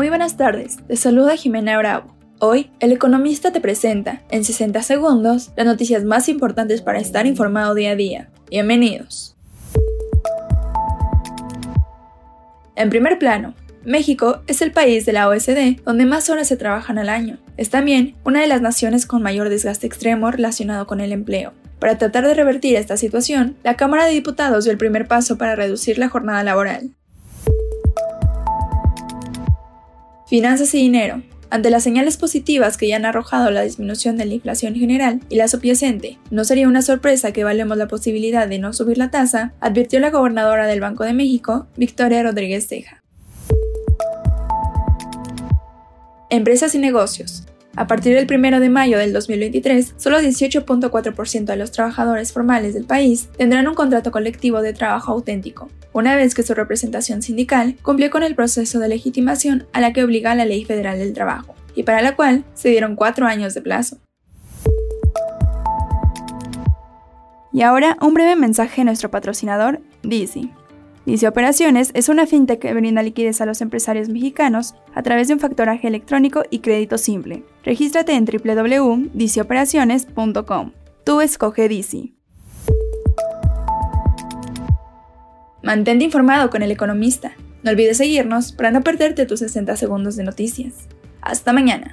Muy buenas tardes, te saluda Jimena Bravo. Hoy, El Economista te presenta, en 60 segundos, las noticias más importantes para estar informado día a día. Bienvenidos. En primer plano, México es el país de la OSD donde más horas se trabajan al año. Es también una de las naciones con mayor desgaste extremo relacionado con el empleo. Para tratar de revertir esta situación, la Cámara de Diputados dio el primer paso para reducir la jornada laboral. Finanzas y dinero. Ante las señales positivas que ya han arrojado la disminución de la inflación general y la subyacente, no sería una sorpresa que valemos la posibilidad de no subir la tasa, advirtió la gobernadora del Banco de México, Victoria Rodríguez Teja. Empresas y negocios. A partir del 1 de mayo del 2023, solo 18.4% de los trabajadores formales del país tendrán un contrato colectivo de trabajo auténtico, una vez que su representación sindical cumplió con el proceso de legitimación a la que obliga la Ley Federal del Trabajo, y para la cual se dieron cuatro años de plazo. Y ahora un breve mensaje de nuestro patrocinador, Dizzy. Dice Operaciones es una fintech que brinda liquidez a los empresarios mexicanos a través de un factoraje electrónico y crédito simple. Regístrate en www.dicioperaciones.com. Tú escoge Dici. Mantente informado con el economista. No olvides seguirnos para no perderte tus 60 segundos de noticias. Hasta mañana.